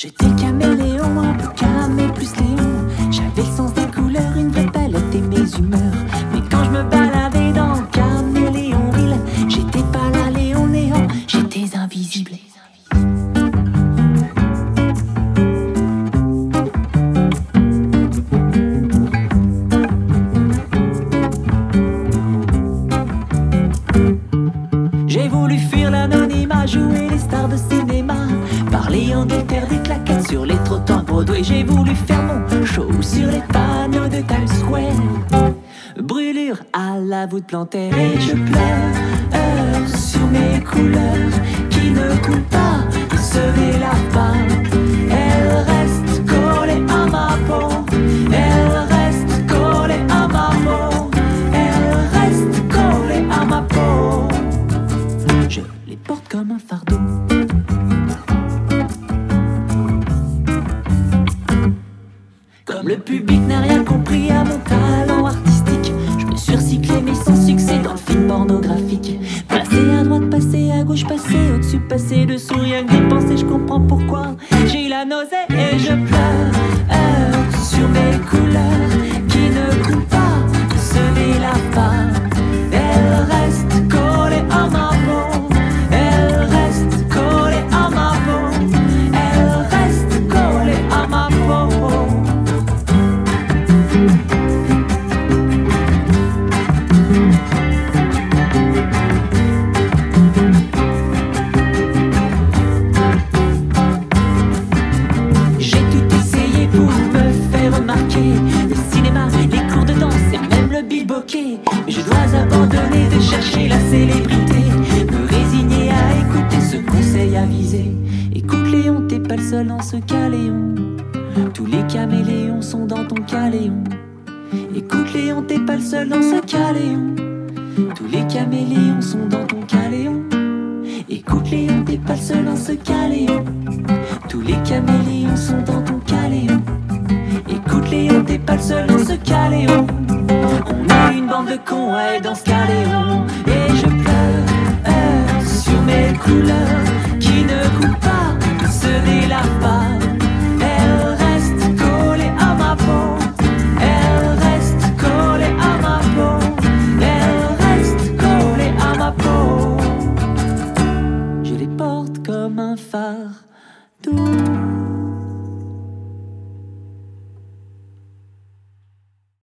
J'étais caméléon, un peu camé plus léon. J'avais le sens des couleurs, une vraie palette et mes humeurs. Mais quand je me baladais dans Caméléonville, j'étais pas là, Léon, Léon, j'étais invisible. J'ai voulu fuir l'anonymat, jouer les stars de cinéma parléant des terres, des sur les trottoirs Broadway. J'ai voulu faire mon show sur les panneaux de Times Square. Brûlure à la voûte plantaire et je pleure sur mes couleurs qui ne coulent pas, ne se délavent pas. Elles restent collées à ma peau. Elles restent collées à ma peau. Elles restent collées à ma peau. Je les porte comme un fardeau. Le public n'a rien compris à mon talent artistique, je me recyclé mais sans succès dans le film pornographique. Passer à droite, passer à gauche, passer au-dessus, passer dessous, rien que d'y penser, je comprends pourquoi. J'ai la nausée et je pleure sur mes couleurs abandonner de chercher la célébrité. Me résigner à écouter ce conseil avisé. Écoute Léon, t'es pas le seul dans ce caléon. Tous les caméléons sont dans ton caléon. Écoute Léon, t'es pas le seul dans ce caléon. Tous les caméléons sont dans ton caléon. Écoute Léon, t'es pas le seul dans ce caléon. Tous les caméléons sont dans ton caléon. Écoute Léon, t'es pas le seul dans ce caléon de dans ce caléon. Et je pleure sur mes couleurs qui ne coulent pas, se délavent pas. Elles restent collées à ma peau. Elle reste collée à ma peau. Elle reste collée à ma peau. Je les porte comme un phare doux.